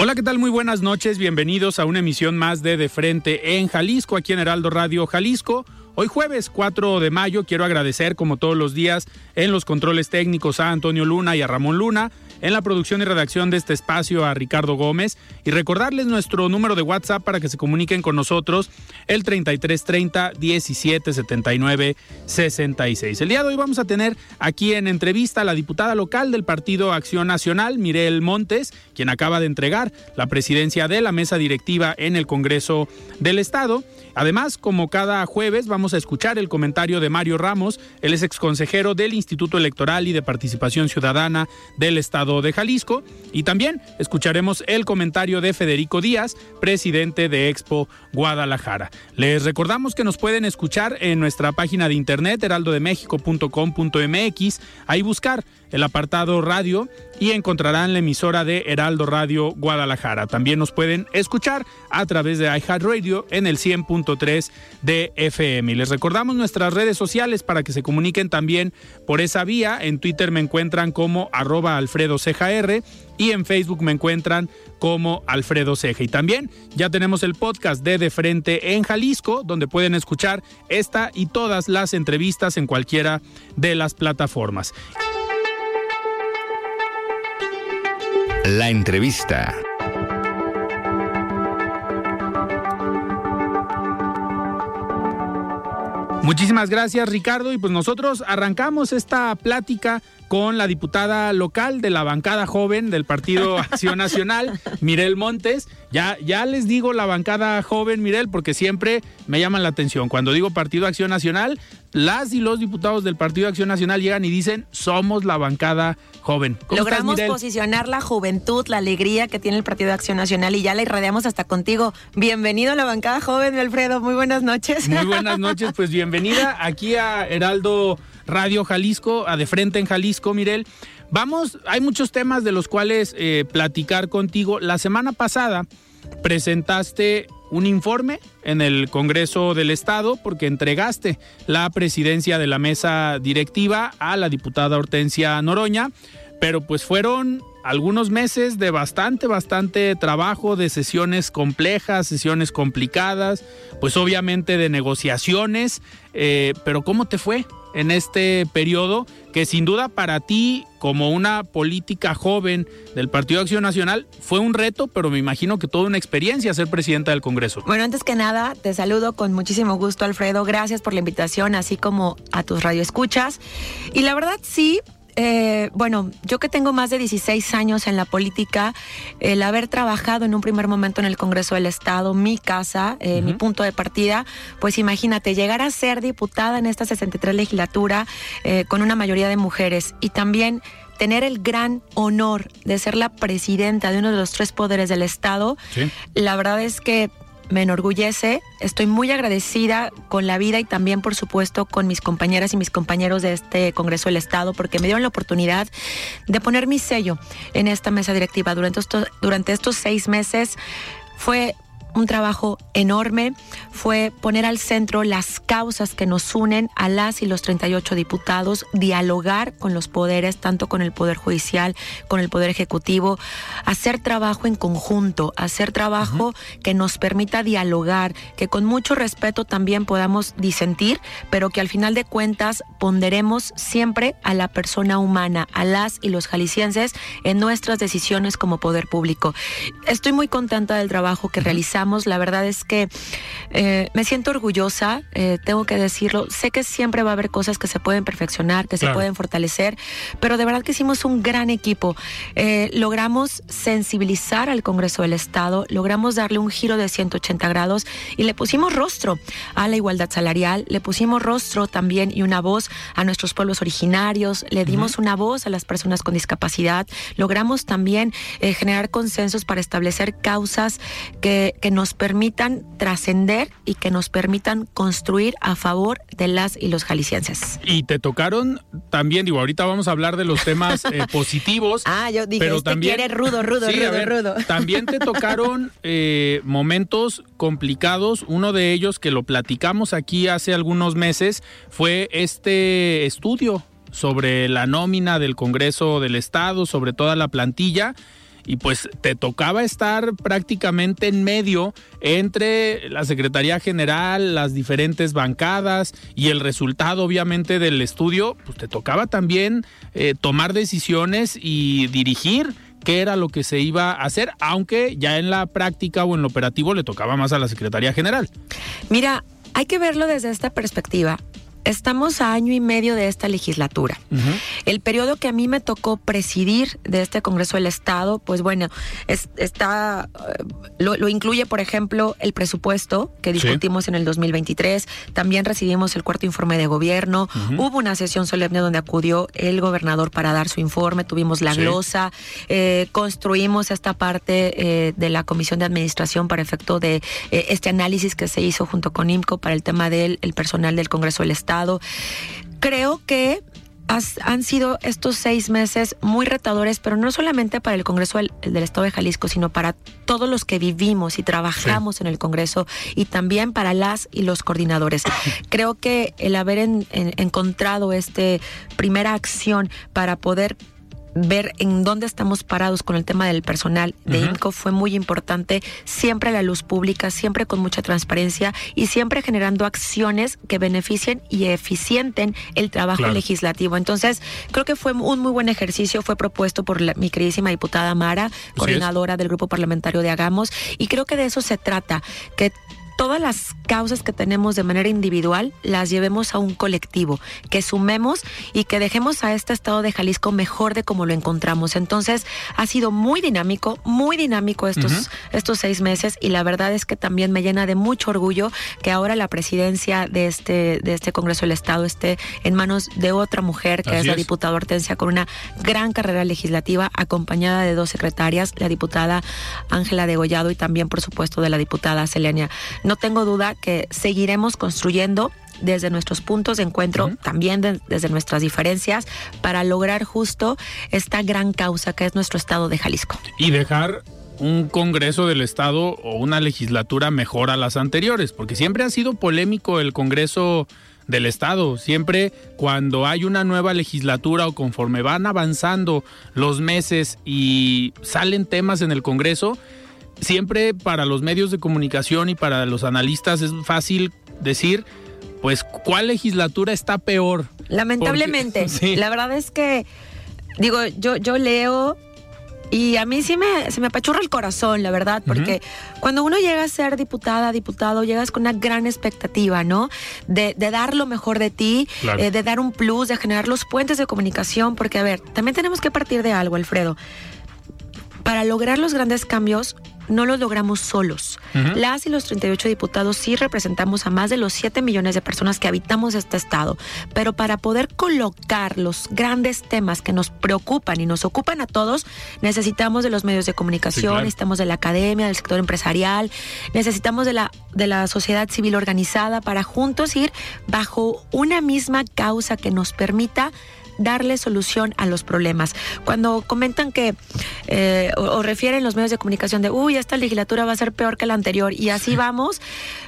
Hola, ¿qué tal? Muy buenas noches. Bienvenidos a una emisión más de De Frente en Jalisco, aquí en Heraldo Radio Jalisco. Hoy jueves 4 de mayo quiero agradecer como todos los días en los controles técnicos a Antonio Luna y a Ramón Luna, en la producción y redacción de este espacio a Ricardo Gómez y recordarles nuestro número de WhatsApp para que se comuniquen con nosotros el 3330 1779 66. El día de hoy vamos a tener aquí en entrevista a la diputada local del Partido Acción Nacional, Mirel Montes, quien acaba de entregar la presidencia de la mesa directiva en el Congreso del Estado. Además, como cada jueves, vamos a escuchar el comentario de Mario Ramos, él es exconsejero del Instituto Electoral y de Participación Ciudadana del Estado de Jalisco, y también escucharemos el comentario de Federico Díaz, presidente de Expo Guadalajara. Les recordamos que nos pueden escuchar en nuestra página de internet heraldodemexico.com.mx, ahí buscar el apartado radio y encontrarán la emisora de Heraldo Radio Guadalajara. También nos pueden escuchar a través de iHeartRadio en el 100.3 de FM. Y les recordamos nuestras redes sociales para que se comuniquen también por esa vía. En Twitter me encuentran como arroba Alfredo y en Facebook me encuentran como Alfredo Ceja. Y también ya tenemos el podcast de De Frente en Jalisco, donde pueden escuchar esta y todas las entrevistas en cualquiera de las plataformas. La entrevista. Muchísimas gracias Ricardo y pues nosotros arrancamos esta plática con la diputada local de la bancada joven del Partido Acción Nacional, Mirel Montes. Ya, ya les digo la bancada joven, Mirel, porque siempre me llaman la atención. Cuando digo Partido Acción Nacional, las y los diputados del Partido Acción Nacional llegan y dicen, somos la bancada joven. Logramos posicionar la juventud, la alegría que tiene el Partido Acción Nacional y ya la irradiamos hasta contigo. Bienvenido a la bancada joven, Alfredo. Muy buenas noches. Muy buenas noches, pues bienvenida aquí a Heraldo Radio Jalisco, a De Frente en Jalisco, Mirel. Vamos, hay muchos temas de los cuales eh, platicar contigo. La semana pasada presentaste un informe en el Congreso del Estado porque entregaste la presidencia de la mesa directiva a la diputada Hortensia Noroña, pero pues fueron algunos meses de bastante, bastante trabajo, de sesiones complejas, sesiones complicadas, pues obviamente de negociaciones, eh, pero ¿cómo te fue? En este periodo que sin duda para ti como una política joven del Partido Acción Nacional fue un reto, pero me imagino que toda una experiencia ser presidenta del Congreso. Bueno, antes que nada, te saludo con muchísimo gusto, Alfredo. Gracias por la invitación, así como a tus radioescuchas. Y la verdad sí, eh, bueno, yo que tengo más de 16 años en la política, el haber trabajado en un primer momento en el Congreso del Estado, mi casa, eh, mi punto de partida, pues imagínate, llegar a ser diputada en esta 63 legislatura eh, con una mayoría de mujeres y también tener el gran honor de ser la presidenta de uno de los tres poderes del Estado, la verdad es que me enorgullece. Estoy muy agradecida con la vida y también, por supuesto, con mis compañeras y mis compañeros de este Congreso del Estado, porque me dieron la oportunidad de poner mi sello en esta mesa directiva. Durante, estos, durante estos seis meses fue un trabajo enorme, fue poner al centro las causas que nos unen a las y los 38 diputados, dialogar con los poderes, tanto con el Poder Judicial, con el Poder Ejecutivo, hacer trabajo en conjunto, hacer trabajo que nos permita dialogar, que con mucho respeto también podamos disentir, pero que al final de cuentas ponderemos siempre a la persona humana, a las y los jaliscienses en nuestras decisiones como poder público. Estoy muy contenta del trabajo que realizamos, la verdad es que eh, me siento orgullosa, eh, tengo que decirlo, sé que siempre va a haber cosas que se pueden perfeccionar, que se pueden fortalecer, pero de verdad que hicimos un gran equipo. Eh, logramos sensibilizar al Congreso del Estado, logramos darle un giro de 180 grados y le pusimos rostro a la igualdad salarial, le pusimos rostro también y una voz a nuestros pueblos originarios, le dimos una voz a las personas con discapacidad, logramos también generar consensos para establecer causas que, que nos permitan trascender y que nos permitan construir a favor de las y los jaliscienses. Y te tocaron también, digo, ahorita vamos a hablar de los temas eh, positivos. Ah, yo dije, pero este también, quiere rudo, rudo, rudo, rudo. También te tocaron eh, momentos complicados. Uno de ellos que lo platicamos aquí hace algunos meses fue este estudio sobre la nómina del Congreso del Estado, sobre toda la plantilla y pues te tocaba estar prácticamente en medio entre la Secretaría General, las diferentes bancadas y el resultado obviamente del estudio, pues te tocaba también eh, tomar decisiones y dirigir qué era lo que se iba a hacer, aunque ya en la práctica o en lo operativo le tocaba más a la Secretaría General. Mira, hay que verlo desde esta perspectiva. Estamos a año y medio de esta legislatura. El periodo que a mí me tocó presidir de este Congreso del Estado, pues bueno, está eh, lo, incluye, por ejemplo, el presupuesto que discutimos en el 2023. También recibimos el cuarto informe de gobierno. Hubo una sesión solemne donde acudió el gobernador para dar su informe. Tuvimos la glosa. Eh, construimos esta parte eh, de la Comisión de Administración para efecto de este análisis que se hizo junto con IMCO para el tema del personal del Congreso del Estado Creo que han sido estos seis meses muy retadores, pero no solamente para el Congreso del, Estado de Jalisco, sino para todos los que vivimos y trabajamos en el Congreso y también para las y los coordinadores. Creo que el haber encontrado esta primera acción para poder ver en dónde estamos parados con el tema del personal de INCO fue muy importante, siempre a la luz pública, siempre con mucha transparencia y siempre generando acciones que beneficien y eficienten el trabajo legislativo. Entonces, creo que fue un muy buen ejercicio, fue propuesto por mi queridísima diputada Mara, coordinadora del grupo parlamentario de Hagamos, y creo que de eso se trata, que todas las causas que tenemos de manera individual las llevemos a un colectivo, que sumemos y que dejemos a este estado de Jalisco mejor de como lo encontramos. Entonces, ha sido muy dinámico, muy dinámico estos, estos seis meses y la verdad es que también me llena de mucho orgullo que ahora la presidencia de este, de este Congreso del Estado esté en manos de otra mujer, que es la diputada Hortensia, con una gran carrera legislativa, acompañada de dos secretarias, la diputada Ángela Degollado y también, por supuesto, de la diputada Selenia no tengo duda que seguiremos construyendo desde nuestros puntos de encuentro, también desde nuestras diferencias, para lograr justo esta gran causa que es nuestro estado de Jalisco. Y dejar un Congreso del Estado o una legislatura mejor a las anteriores, porque siempre ha sido polémico el Congreso del Estado. Siempre cuando hay una nueva legislatura o conforme van avanzando los meses y salen temas en el Congreso, siempre para los medios de comunicación y para los analistas es fácil decir, pues, ¿cuál legislatura está peor? Lamentablemente, la verdad es que, digo, yo, yo leo y a mí sí me, se me apachurra el corazón, la verdad, porque cuando uno llega a ser diputada, diputado, llegas con una gran expectativa, ¿no? De, dar lo mejor de ti, eh, de dar un plus, de generar los puentes de comunicación, porque, a ver, también tenemos que partir de algo, Alfredo. Para lograr los grandes cambios, no lo logramos solos. Las y los 38 diputados sí representamos a más de los 7 millones de personas que habitamos este estado, pero para poder colocar los grandes temas que nos preocupan y nos ocupan a todos, necesitamos de los medios de comunicación, necesitamos de la academia, del sector empresarial, necesitamos de la, de la sociedad civil organizada para juntos ir bajo una misma causa que nos permita darle solución a los problemas. Cuando comentan que eh, o, o refieren los medios de comunicación de, uy, esta legislatura va a ser peor que la anterior y así vamos,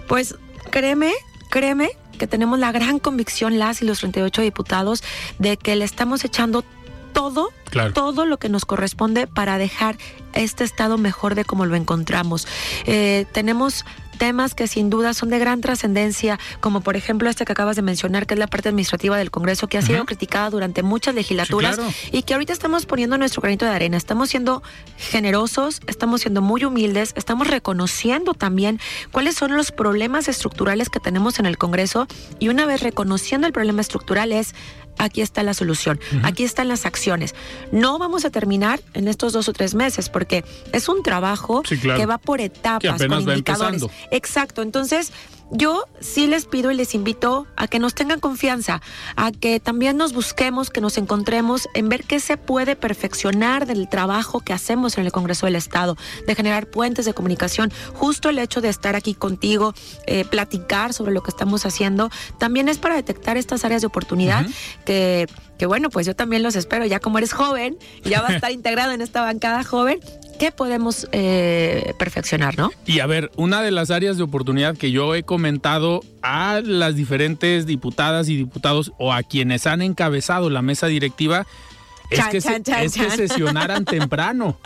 pues créeme, créeme que tenemos la gran convicción, las y los 38 diputados, de que le estamos echando todo, Claro. todo lo que nos corresponde para dejar este estado mejor de como lo encontramos. Eh, tenemos temas que sin duda son de gran trascendencia, como por ejemplo este que acabas de mencionar, que es la parte administrativa del Congreso, que ha sido criticada durante muchas legislaturas claro. y que ahorita estamos poniendo nuestro granito de arena. Estamos siendo generosos, estamos siendo muy humildes, estamos reconociendo también cuáles son los problemas estructurales que tenemos en el Congreso y una vez reconociendo el problema estructural es aquí está la solución, aquí están las acciones. No vamos a terminar en estos dos o tres meses porque es un trabajo Sí, claro. que va por etapas, Que apenas con va indicadores. empezando. Exacto, entonces yo sí les pido y les invito a que nos tengan confianza, a que también nos busquemos, que nos encontremos en ver qué se puede perfeccionar del trabajo que hacemos en el Congreso del Estado, de generar puentes de comunicación. Justo el hecho de estar aquí contigo, eh, platicar sobre lo que estamos haciendo, también es para detectar estas áreas de oportunidad que, que, bueno, pues yo también los espero, ya como eres joven, ya va a estar integrado en esta bancada joven, ¿qué podemos eh, perfeccionar, no? Y a ver, una de las áreas de oportunidad que yo he comentado a las diferentes diputadas y diputados o a quienes han encabezado la mesa directiva es, Chan, que, chan, chan, es que sesionaran temprano.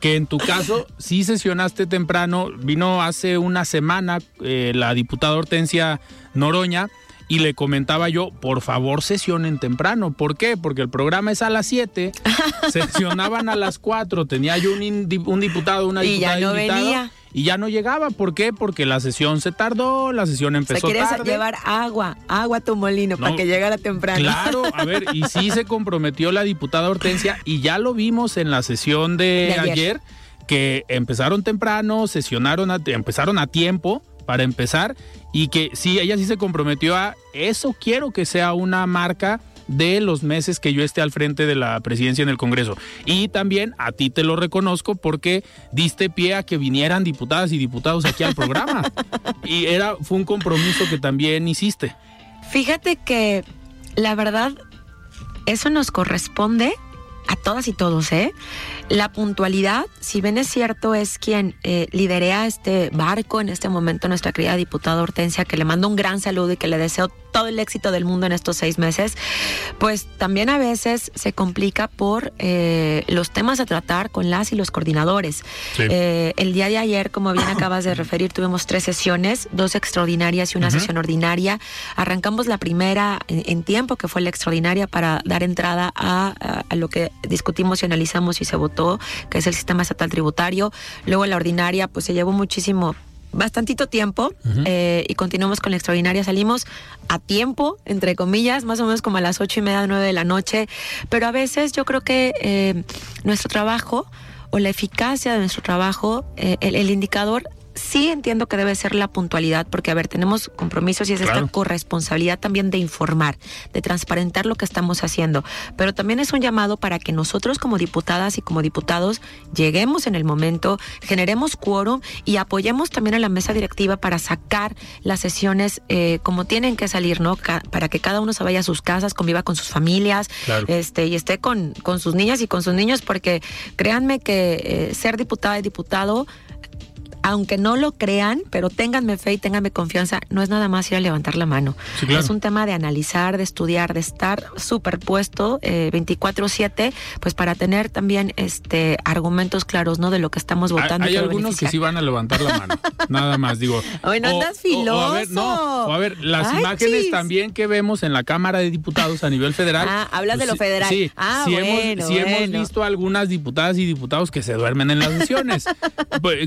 Que en tu caso sí sesionaste temprano. Vino hace una semana eh, la diputada Hortensia Noroña y le comentaba yo, por favor sesionen temprano. ¿Por qué? Porque el programa es a las 7, sesionaban a las 4, tenía yo un, diputado, una Y ya diputada no invitada, venía. y ya no llegaba. ¿Por qué? Porque la sesión se tardó, la sesión O sea, empezó quieres tarde. llevar agua, agua a tu molino para que llegara temprano. Claro, a ver, y sí se comprometió la diputada Hortensia y ya lo vimos en la sesión de, De ayer. ayer. que empezaron temprano, sesionaron, a- empezaron a tiempo para empezar y que sí, ella sí se comprometió a eso quiero que sea una marca de los meses que yo esté al frente de la presidencia en el Congreso. Y también a ti te lo reconozco porque diste pie a que vinieran diputadas y diputados aquí al programa. y era fue un compromiso que también hiciste. Fíjate que la verdad, eso nos corresponde a todas y todos, ¿eh? La puntualidad, si bien es cierto, es quien eh, liderea este barco en este momento, nuestra querida diputada Hortensia, que le mando un gran saludo y que le deseo todo el éxito del mundo en estos seis meses, pues también a veces se complica por eh, los temas a tratar con las y los coordinadores. Sí. Eh, el día de ayer, como bien acabas de referir, tuvimos tres sesiones, dos extraordinarias y una sesión ordinaria. Arrancamos la primera en, en tiempo, que fue la extraordinaria, para dar entrada a, a- a lo que discutimos y analizamos y se votó, que es el sistema estatal tributario. Luego la ordinaria, pues se llevó muchísimo bastantito tiempo eh, y continuamos con la extraordinaria. Salimos a tiempo, entre comillas, más o menos como a las ocho y media, nueve de la noche, pero a veces yo creo que eh, nuestro trabajo o la eficacia de nuestro trabajo, eh, el, el indicador sí entiendo que debe ser la puntualidad, porque a ver, tenemos compromisos y es Claro. esta corresponsabilidad también de informar, de transparentar lo que estamos haciendo, pero también es un llamado para que nosotros como diputadas y como diputados lleguemos en el momento, generemos quórum y apoyemos también a la mesa directiva para sacar las sesiones eh, como tienen que salir, ¿no? Ca- para que cada uno se vaya a sus casas, conviva con sus familias, Claro. este, y esté con, con sus niñas y con sus niños, porque créanme que eh, ser diputada y diputado aunque no lo crean, pero ténganme fe y ténganme confianza, no es nada más ir a levantar la mano. Sí, claro. Es un tema de analizar, de estudiar, de estar superpuesto eh, 24/7, pues para tener también este argumentos claros, ¿no? De lo que estamos votando. Hay, algunos que sí van a levantar la mano. Nada más, digo. Hoy no andas o a ver, no, filoso. o a ver, las Ay, imágenes también que vemos en la Cámara de Diputados a nivel federal. Ah, hablas de lo federal. Sí, Ah, sí bueno, hemos, sí hemos bueno. visto algunas diputadas y diputados que se duermen en las sesiones, pues,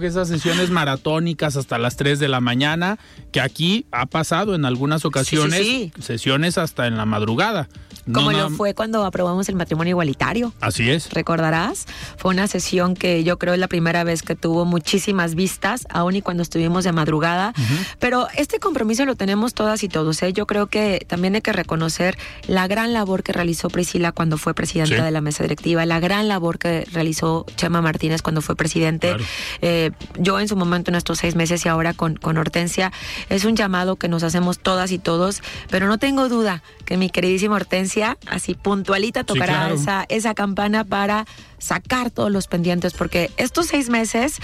que esas sesiones maratónicas hasta las 3 de la mañana, que aquí ha pasado en algunas ocasiones, sí. sesiones hasta en la madrugada. No Como nada- lo fue cuando aprobamos el matrimonio igualitario. Así es. recordarás. Fue una sesión que yo creo es la primera vez que tuvo muchísimas vistas, aún y cuando estuvimos de madrugada. Pero este compromiso lo tenemos todas y todos. ¿eh? Yo creo que también hay que reconocer la gran labor que realizó Priscila cuando fue presidenta Sí. de la mesa directiva, la gran labor que realizó Chema Martínez cuando fue presidente. Claro. Eh, yo en su momento, en estos seis meses y ahora con, con Hortensia, es un llamado que nos hacemos todas y todos, pero no tengo duda que mi queridísima Hortensia así puntualita tocará esa, esa campana para sacar todos los pendientes, porque estos seis meses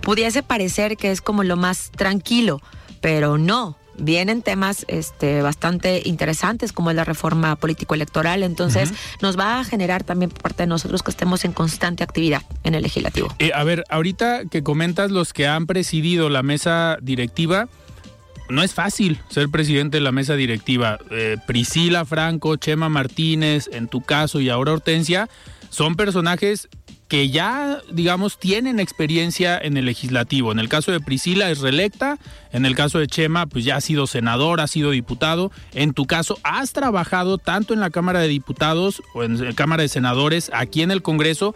pudiese parecer que es como lo más tranquilo, pero no. Vienen temas este, bastante interesantes como es la reforma político-electoral, entonces nos va a generar también por parte de nosotros que estemos en constante actividad en el legislativo. Eh, a ver, ahorita que comentas los que han presidido la mesa directiva, no es fácil ser presidente de la mesa directiva. Eh, Priscila Franco, Chema Martínez, en tu caso y ahora Hortensia, son personajes que ya, digamos, tienen experiencia en el legislativo. En el caso de Priscila es reelecta, en el caso de Chema, pues ya ha sido senador, ha sido diputado. En tu caso, has trabajado tanto en la Cámara de Diputados o en la Cámara de Senadores, aquí en el Congreso.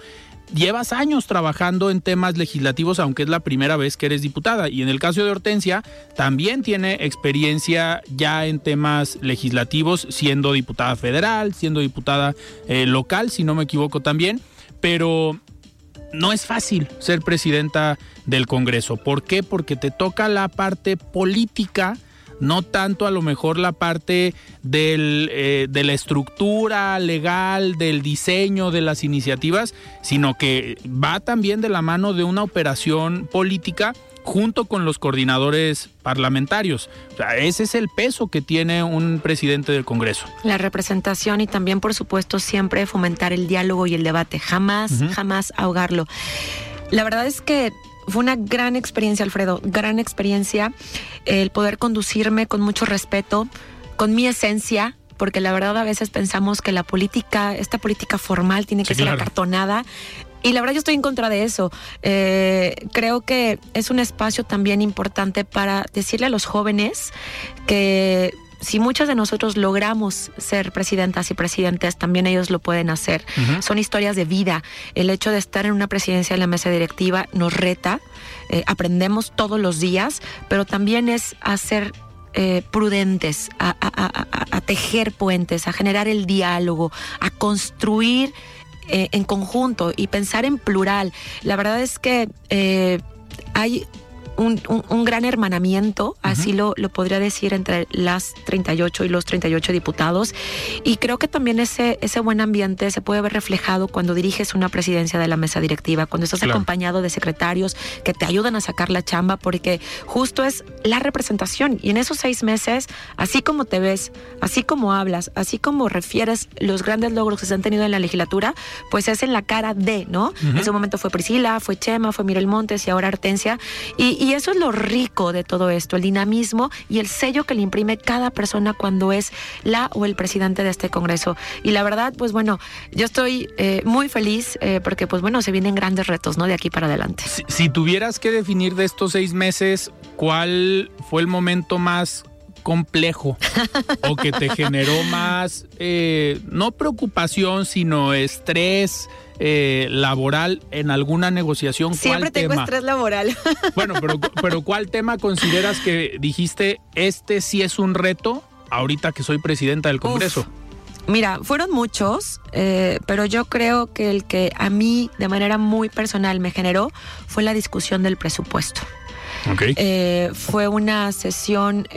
Llevas años trabajando en temas legislativos, aunque es la primera vez que eres diputada. Y en el caso de Hortensia, también tiene experiencia ya en temas legislativos, siendo diputada federal, siendo diputada eh, local, si no me equivoco también pero no es fácil ser presidenta del Congreso. ¿Por qué? Porque te toca la parte política, no tanto a lo mejor la parte eh, de la estructura legal, del diseño de las iniciativas, sino que va también de la mano de una operación política junto con los coordinadores parlamentarios. ese es el peso que tiene un presidente del Congreso. La representación y también, por supuesto, siempre fomentar el diálogo y el debate. Jamás, jamás ahogarlo. La verdad es que fue una gran experiencia, Alfredo, gran experiencia el poder conducirme con mucho respeto, con mi esencia, porque la verdad a veces pensamos que la política, esta política formal tiene que ser acartonada. Y la verdad yo estoy en contra de eso. Eh, creo que es un espacio también importante para decirle a los jóvenes que si muchos de nosotros logramos ser presidentas y presidentes, también ellos lo pueden hacer. Son historias de vida. El hecho de estar en una presidencia de la mesa directiva nos reta, eh, aprendemos todos los días, pero también es hacer eh, prudentes, a, a, tejer puentes, a generar el diálogo, a construir eh, en conjunto y pensar en plural. La verdad es que eh, hay un, gran hermanamiento, así lo, lo, podría decir, entre las 38 y los 38 diputados. Y creo que también ese, ese buen ambiente se puede ver reflejado cuando diriges una presidencia de la mesa directiva, cuando estás acompañado de secretarios que te ayudan a sacar la chamba, porque justo es la representación. Y en esos seis meses, así como te ves, así como hablas, así como refieres los grandes logros que se han tenido en la legislatura, pues es en la cara de, ¿no? En ese momento fue Priscila, fue Chema, fue Mirel Montes y ahora Artencia. y y eso es lo rico de todo esto, el dinamismo y el sello que le imprime cada persona cuando es la o el presidente de este Congreso. Y la verdad, pues bueno, yo estoy eh, muy feliz eh, porque pues bueno, se vienen grandes retos, ¿no? De aquí para adelante. Si, tuvieras que definir de estos seis meses, ¿cuál fue el momento más complejo o que te generó más, eh, no preocupación, sino estrés, eh, laboral en alguna negociación. Siempre tengo estrés laboral. Bueno, pero, pero ¿cuál tema consideras que dijiste, este sí es un reto ahorita que soy presidenta del Congreso? Mira, fueron muchos, eh, pero yo creo que el que a mí de manera muy personal me generó fue la discusión del presupuesto. Okay. Eh, fue una sesión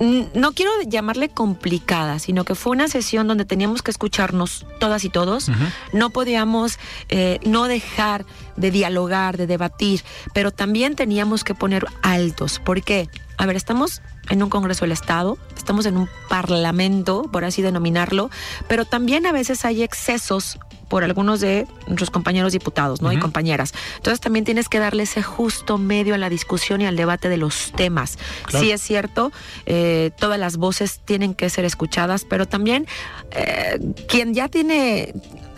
no quiero llamarle complicada, sino que fue una sesión donde teníamos que escucharnos todas y todos. No podíamos eh, no dejar de dialogar, de debatir, pero también teníamos que poner altos. ¿Por qué? A ver, estamos en un Congreso del Estado, estamos en un Parlamento, por así denominarlo, pero también a veces hay excesos por algunos de nuestros compañeros diputados, ¿no? Y compañeras. Entonces también tienes que darle ese justo medio a la discusión y al debate de los temas. Sí es cierto, eh, todas las voces tienen que ser escuchadas, pero también eh, quien ya tiene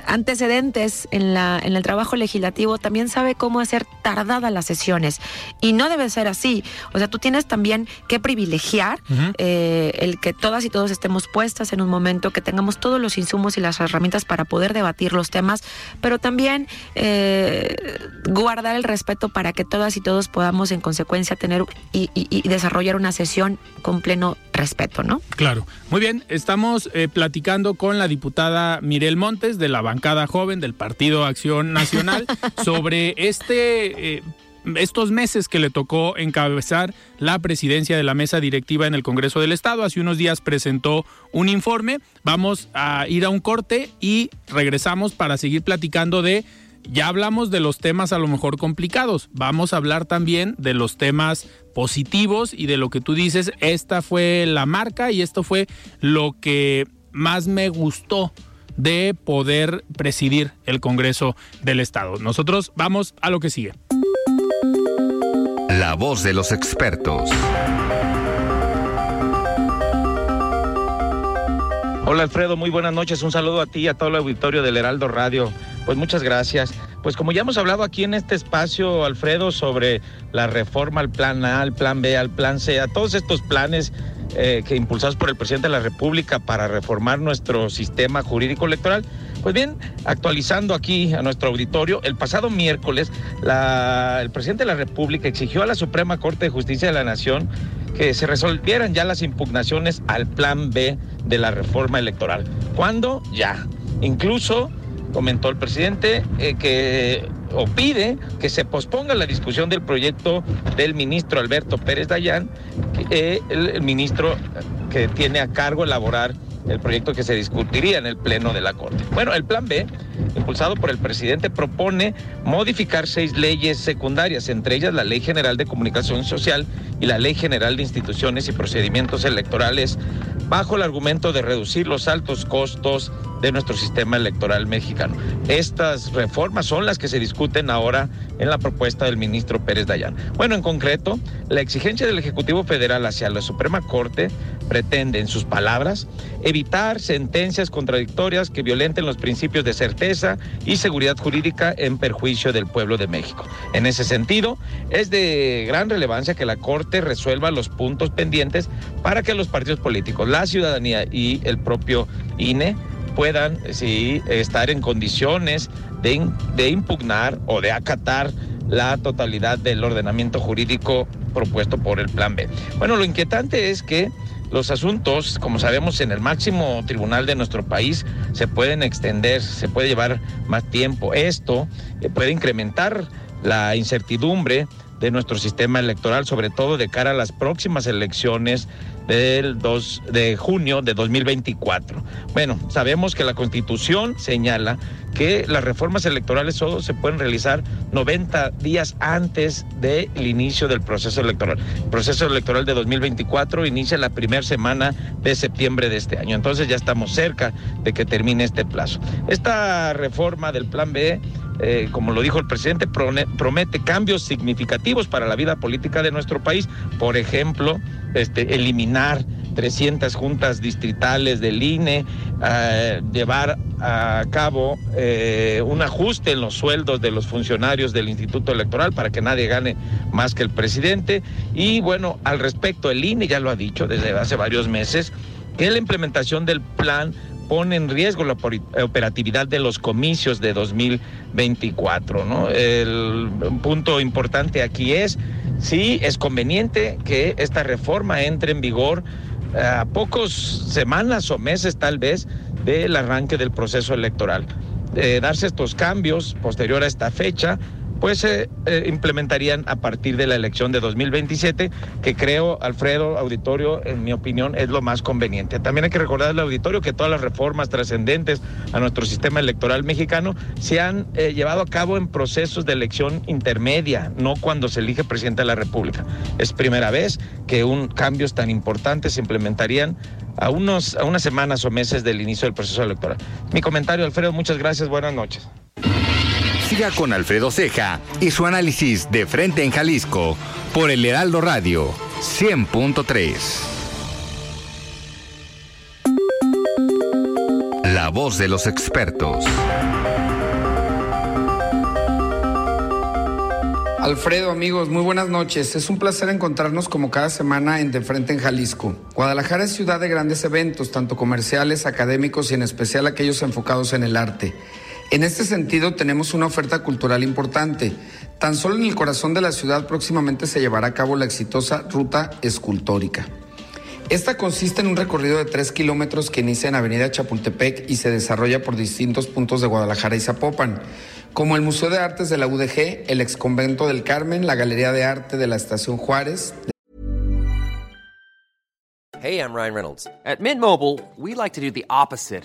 antecedentes en, la, en el trabajo legislativo también sabe cómo hacer tardadas las sesiones. Y no debe ser así. O sea, tú tienes también que privilegiar eh, el que todas y todos estemos puestas en un momento, que tengamos todos los insumos y las herramientas para poder debatir los temas, pero también eh, guardar el respeto para que todas y todos podamos en consecuencia tener y, desarrollar una sesión con pleno respeto, ¿no? Claro. Muy bien, estamos eh, platicando con la diputada Mirel Montes de la bancada joven del Partido Acción Nacional sobre este eh, estos meses que le tocó encabezar la presidencia de la mesa directiva en el Congreso del Estado. Hace unos días presentó un informe. Vamos a ir a un corte y regresamos para seguir platicando de ya hablamos de los temas a lo mejor complicados, vamos a hablar también de los temas positivos y de lo que tú dices, esta fue la marca y esto fue lo que más me gustó de poder presidir el Congreso del Estado. Nosotros vamos a lo que sigue. La voz de los expertos. Hola Alfredo, muy buenas noches. Un saludo a ti y a todo el auditorio del Heraldo Radio. Pues muchas gracias. Pues como ya hemos hablado aquí en este espacio, Alfredo, sobre la reforma al plan A, al plan B, al plan C, a todos estos planes eh, que impulsados por el presidente de la República para reformar nuestro sistema jurídico electoral. Pues bien, actualizando aquí a nuestro auditorio, el pasado miércoles el presidente de la República exigió a la Suprema Corte de Justicia de la Nación que se resolvieran ya las impugnaciones al plan B de la reforma electoral. ¿Cuándo? Ya. Incluso comentó el presidente eh, que o pide que se posponga la discusión del proyecto del ministro Alberto Pérez Dayán, eh, el, ministro que tiene a cargo elaborar el proyecto que se discutiría en el Pleno de la Corte. Bueno, el Plan B, impulsado por el presidente, propone modificar seis leyes secundarias, entre ellas la Ley General de Comunicación Social y la Ley General de Instituciones y Procedimientos Electorales, bajo el argumento de reducir los altos costos de nuestro sistema electoral mexicano. Estas reformas son las que se discuten ahora en la propuesta del ministro Pérez Dayán. Bueno, en concreto, la exigencia del Ejecutivo Federal hacia la Suprema Corte pretende, en sus palabras, evitar sentencias contradictorias que violenten los principios de certeza y seguridad jurídica en perjuicio del pueblo de México. En ese sentido, es de gran relevancia que la Corte resuelva los puntos pendientes para que los partidos políticos, la ciudadanía y el propio INE puedan sí, estar en condiciones de, de impugnar o de acatar la totalidad del ordenamiento jurídico propuesto por el Plan B. Bueno, lo inquietante es que los asuntos, como sabemos, en el máximo tribunal de nuestro país se pueden extender, se puede llevar más tiempo. Esto eh, puede incrementar la incertidumbre de nuestro sistema electoral, sobre todo de cara a las próximas elecciones del 2 de junio de 2024. Bueno, sabemos que la Constitución señala que las reformas electorales solo se pueden realizar 90 días antes del inicio del proceso electoral. El proceso electoral de 2024 inicia la primera semana de septiembre de este año. Entonces ya estamos cerca de que termine este plazo. Esta reforma del Plan B eh, como lo dijo el presidente, promete cambios significativos para la vida política de nuestro país. Por ejemplo, este, eliminar 300 juntas distritales del INE, eh, llevar a cabo eh, un ajuste en los sueldos de los funcionarios del Instituto Electoral para que nadie gane más que el presidente. Y bueno, al respecto, el INE ya lo ha dicho desde hace varios meses, que la implementación del plan pone en riesgo la operatividad de los comicios de 2024. ¿no? El punto importante aquí es si es conveniente que esta reforma entre en vigor eh, a pocos semanas o meses tal vez del arranque del proceso electoral. darse estos cambios posterior a esta fecha pues se eh, implementarían a partir de la elección de 2027, que creo, Alfredo, auditorio, en mi opinión, es lo más conveniente. También hay que recordar al auditorio que todas las reformas trascendentes a nuestro sistema electoral mexicano se han eh, llevado a cabo en procesos de elección intermedia, no cuando se elige presidente de la República. Es primera vez que un cambios tan importantes se implementarían a, unos, a unas semanas o meses del inicio del proceso electoral. Mi comentario, Alfredo, muchas gracias, buenas noches. Siga con Alfredo Ceja y su análisis de frente en Jalisco por el Heraldo Radio 100.3. La voz de los expertos. Alfredo, amigos, muy buenas noches. Es un placer encontrarnos como cada semana en De Frente en Jalisco. Guadalajara es ciudad de grandes eventos, tanto comerciales, académicos y en especial aquellos enfocados en el arte. En este sentido, tenemos una oferta cultural importante. Tan solo en el corazón de la ciudad próximamente se llevará a cabo la exitosa Ruta Escultórica. Esta consiste en un recorrido de 3 kilómetros que inicia en Avenida Chapultepec y se desarrolla por distintos puntos de Guadalajara y Zapopan, como el Museo de Artes de la UDG, el Exconvento del Carmen, la Galería de Arte de la Estación Juárez. Hey, I'm Ryan Reynolds. At Mint Mobile, we like to do the opposite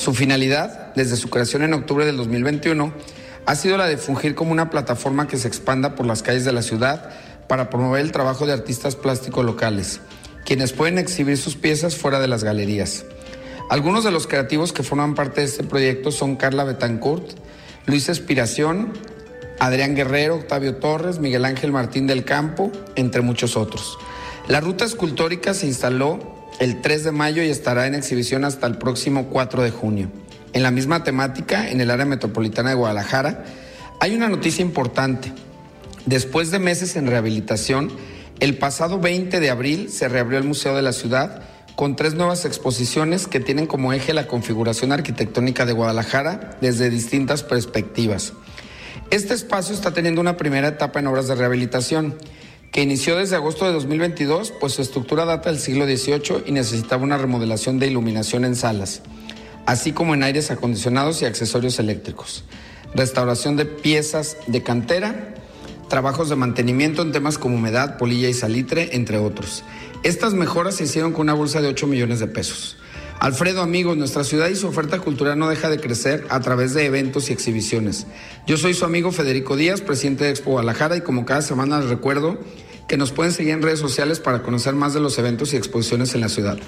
Su finalidad, desde su creación en octubre del 2021, ha sido la de fungir como una plataforma que se expanda por las calles de la ciudad para promover el trabajo de artistas plásticos locales, quienes pueden exhibir sus piezas fuera de las galerías. Algunos de los creativos que forman parte de este proyecto son Carla Betancourt, Luis Espiración, Adrián Guerrero, Octavio Torres, Miguel Ángel Martín del Campo, entre muchos otros. La ruta escultórica se instaló el 3 de mayo y estará en exhibición hasta el próximo 4 de junio. En la misma temática, en el área metropolitana de Guadalajara, hay una noticia importante. Después de meses en rehabilitación, el pasado 20 de abril se reabrió el Museo de la Ciudad con tres nuevas exposiciones que tienen como eje la configuración arquitectónica de Guadalajara desde distintas perspectivas. Este espacio está teniendo una primera etapa en obras de rehabilitación que inició desde agosto de 2022, pues su estructura data del siglo XVIII y necesitaba una remodelación de iluminación en salas, así como en aires acondicionados y accesorios eléctricos, restauración de piezas de cantera, trabajos de mantenimiento en temas como humedad, polilla y salitre, entre otros. Estas mejoras se hicieron con una bolsa de 8 millones de pesos. Alfredo, amigos, nuestra ciudad y su oferta cultural no deja de crecer a través de eventos y exhibiciones. Yo soy su amigo Federico Díaz, presidente de Expo Guadalajara, y como cada semana les recuerdo que nos pueden seguir en redes sociales para conocer más de los eventos y exposiciones en la ciudad.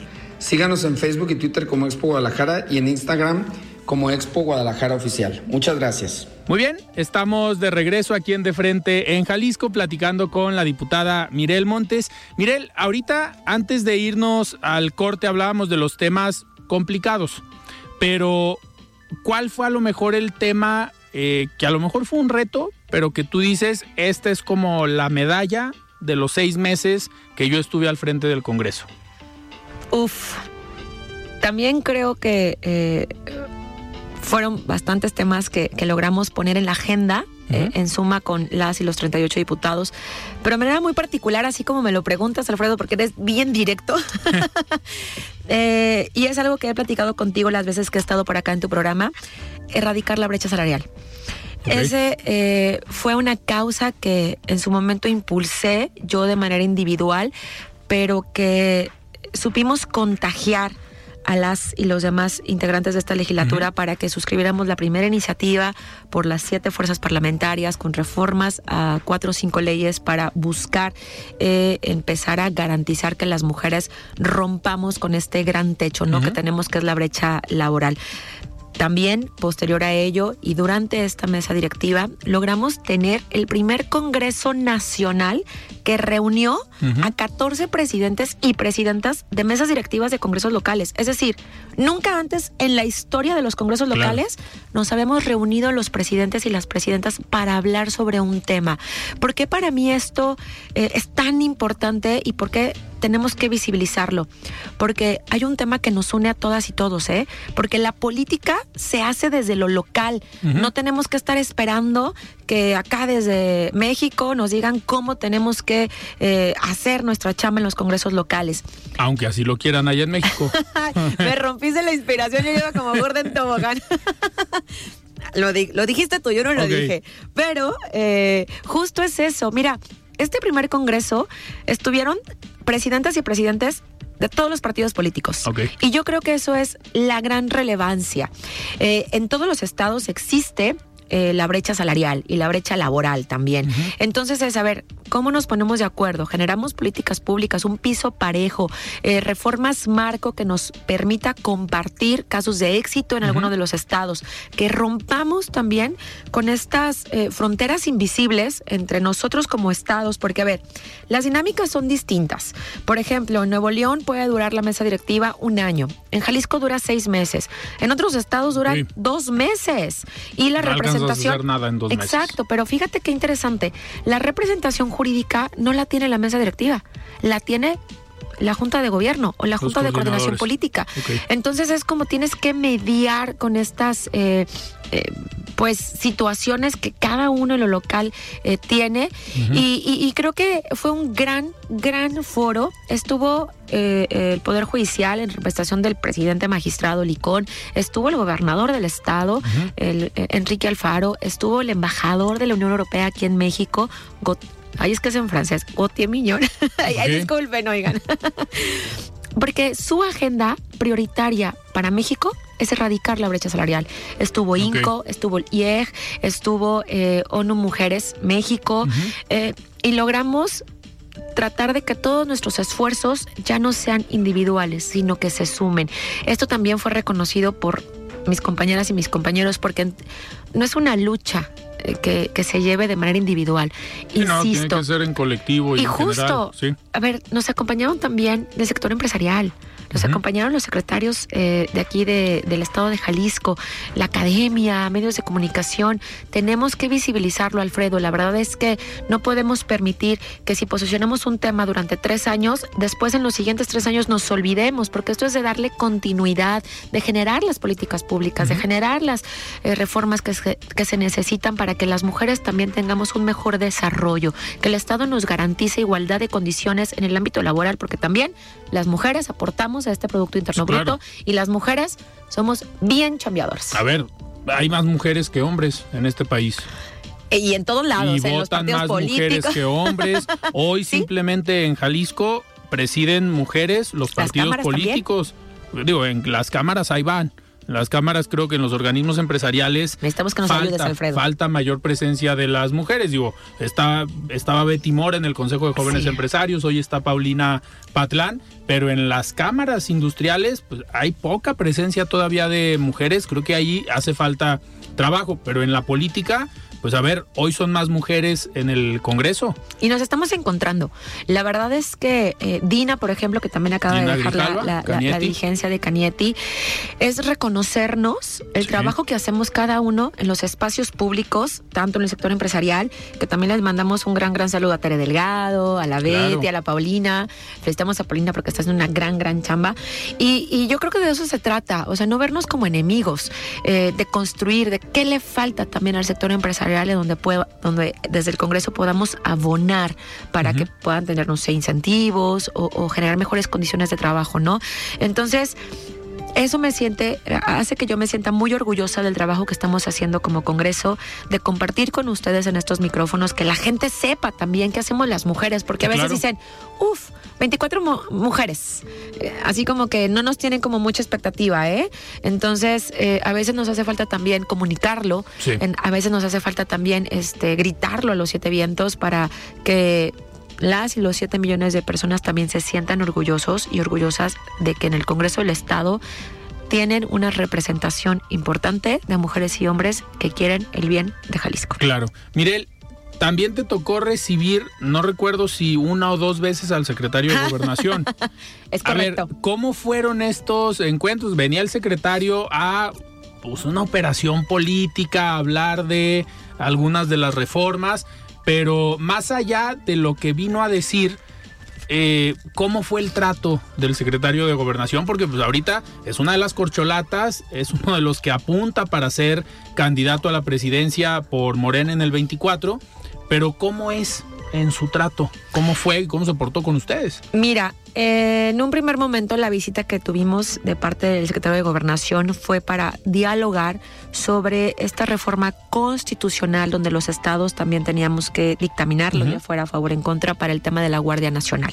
Síganos en Facebook y Twitter como Expo Guadalajara y en Instagram como Expo Guadalajara Oficial. Muchas gracias. Muy bien, estamos de regreso aquí en De Frente en Jalisco platicando con la diputada Mirel Montes. Mirel, ahorita antes de irnos al corte hablábamos de los temas complicados, pero ¿cuál fue a lo mejor el tema eh, que a lo mejor fue un reto, pero que tú dices, esta es como la medalla de los seis meses que yo estuve al frente del Congreso? Uf, también creo que eh, fueron bastantes temas que, que, logramos poner en la agenda. Eh, en suma con las y los 38 diputados, pero de manera muy particular, así como me lo preguntas, Alfredo, porque eres bien directo. eh, y es algo que he platicado contigo las veces que he estado por acá en tu programa, erradicar la brecha salarial. Okay. Ese eh, fue una causa que en su momento impulsé yo de manera individual, pero que supimos contagiar a las y los demás integrantes de esta legislatura uh -huh. para que suscribiéramos la primera iniciativa por las siete fuerzas parlamentarias con reformas a cuatro o cinco leyes para buscar eh, empezar a garantizar que las mujeres rompamos con este gran techo ¿no? Uh -huh. que tenemos que es la brecha laboral. También, posterior a ello y durante esta mesa directiva, logramos tener el primer Congreso Nacional que reunió uh -huh. a 14 presidentes y presidentas de mesas directivas de congresos locales. Es decir, nunca antes en la historia de los congresos locales nos habíamos reunido los presidentes y las presidentas para hablar sobre un tema. ¿Por qué para mí esto eh, es tan importante y por qué tenemos que visibilizarlo? Porque hay un tema que nos une a todas y todos, ¿eh? Porque la política se hace desde lo local. Uh -huh. No tenemos que estar esperando que acá desde México nos digan cómo tenemos que eh, hacer nuestra chamba en los congresos locales. Aunque así lo quieran allá en México. Me rompiste la inspiración, yo iba como gorda en tobogán. Lo, di lo, dijiste tú, yo no lo okay. dije. Pero eh, justo es eso. Mira, este primer congreso estuvieron presidentes y presidentes de todos los partidos políticos. Y yo creo que eso es la gran relevancia. Eh, en todos los estados existe eh, la brecha salarial y la brecha laboral también. Entonces es saber cómo nos ponemos de acuerdo, generamos políticas públicas, un piso parejo, eh, reformas marco que nos permita compartir casos de éxito en alguno de los estados, que rompamos también con estas eh, fronteras invisibles entre nosotros como estados, porque a ver, las dinámicas son distintas. Por ejemplo, en Nuevo León puede durar la mesa directiva un año, en Jalisco dura seis meses, en otros estados dura Sí. dos meses y la No a representación hacer nada en dos meses. exacto pero fíjate qué interesante la representación jurídica no la tiene la mesa directiva la tiene la Junta de Gobierno o la Junta de Coordinación. Política. Entonces es como tienes que mediar con estas eh, eh, pues situaciones que cada uno en lo local eh, tiene y, y- y creo que fue un gran, gran foro. Estuvo el Poder Judicial en representación del presidente magistrado Licón, estuvo el gobernador del estado, el, Enrique Alfaro, estuvo el embajador de la Unión Europea aquí en México, Got- Ay, es que es en francés. Gautier Miñón. Ay, ay, Ok. disculpen, oigan. Porque su agenda prioritaria para México es erradicar la brecha salarial. Estuvo INCO, estuvo el IEG, estuvo eh, ONU Mujeres México, eh, y logramos tratar de que todos nuestros esfuerzos ya no sean individuales, sino que se sumen. Esto también fue reconocido por mis compañeras y mis compañeros porque no es una lucha eh, que, que se lleve de manera individual. Sí, no, tiene Insisto. que ser en colectivo y, Y en justo, general. Sí. a ver, nos acompañaron también del sector empresarial. Nos acompañaron los secretarios eh, de aquí de- del estado de Jalisco, la academia, medios de comunicación. Tenemos que visibilizarlo, Alfredo. La verdad es que no podemos permitir que si posicionamos un tema durante tres años, después en los siguientes tres años nos olvidemos, porque esto es de darle continuidad, de generar las políticas públicas, de generar las eh, reformas que se, que se necesitan para que las mujeres también tengamos un mejor desarrollo, que el Estado nos garantice igualdad de condiciones en el ámbito laboral, porque también las mujeres aportamos a este Producto Interno Pues claro. Bruto y las mujeres somos bien chambeadoras. A ver, hay más mujeres que hombres en este país. Y en todos lados, y en los votan partidos más mujeres que hombres. Hoy Sí. simplemente en Jalisco presiden mujeres los partidos también. políticos. Digo, en las cámaras ahí van. Las cámaras creo que en los organismos empresariales Necesitamos que nos ayudes, Alfredo. falta mayor presencia de las mujeres. Digo, está, estaba Betty Moore en el Consejo de Jóvenes Sí. Empresarios, hoy está Paulina Patlán, pero en las cámaras industriales pues hay poca presencia todavía de mujeres. Creo que ahí hace falta trabajo, pero en la política, pues a ver, hoy son más mujeres en el Congreso. Y nos estamos encontrando. La verdad es que eh, Dina, por ejemplo, que también acaba Dina de dejar la, Grijalva, la- la- Canietti. la dirigencia de Canietti, es reconocernos el Sí. trabajo que hacemos cada uno en los espacios públicos, tanto en el sector empresarial, que también les mandamos un gran, gran saludo a Tere Delgado, a la Claro. Betty, a la Paulina. Felicitamos a Paulina porque está haciendo una gran, gran chamba. Y, y yo creo que de eso se trata, o sea, no vernos como enemigos, eh, de construir, de qué le falta también al sector empresarial, donde, pueda, donde desde el Congreso podamos abonar para que puedan tener, no sé, incentivos o, o generar mejores condiciones de trabajo, ¿no? Entonces, eso me siente, hace que yo me sienta muy orgullosa del trabajo que estamos haciendo como Congreso, de compartir con ustedes en estos micrófonos, que la gente sepa también qué hacemos las mujeres, porque a veces Claro. dicen, uff, 24 mu- mujeres, Eh, así como que no nos tienen como mucha expectativa, ¿eh? Entonces, eh, a veces nos hace falta también comunicarlo, Sí. en- a veces nos hace falta también este, gritarlo a los siete vientos para que las y los siete millones de personas también se sientan orgullosos y orgullosas de que en el Congreso del Estado tienen una representación importante de mujeres y hombres que quieren el bien de Jalisco. Claro. Mirel, también te tocó recibir, no recuerdo si una o dos veces al secretario de Gobernación. Es A ver. ¿cómo fueron estos encuentros? Venía el secretario a pues, una operación política, a hablar de algunas de las reformas, pero más allá de lo que vino a decir, eh, ¿cómo fue el trato del secretario de Gobernación? Porque pues ahorita es una de las corcholatas, es uno de los que apunta para ser candidato a la presidencia por Morena en el 24, pero ¿cómo es en su trato? ¿Cómo fue y cómo se portó con ustedes? Mira, eh, en un primer momento la visita que tuvimos de parte del secretario de Gobernación fue para dialogar sobre esta reforma constitucional donde los estados también teníamos que dictaminarlo, ya fuera a favor o en contra, para el tema de la Guardia Nacional,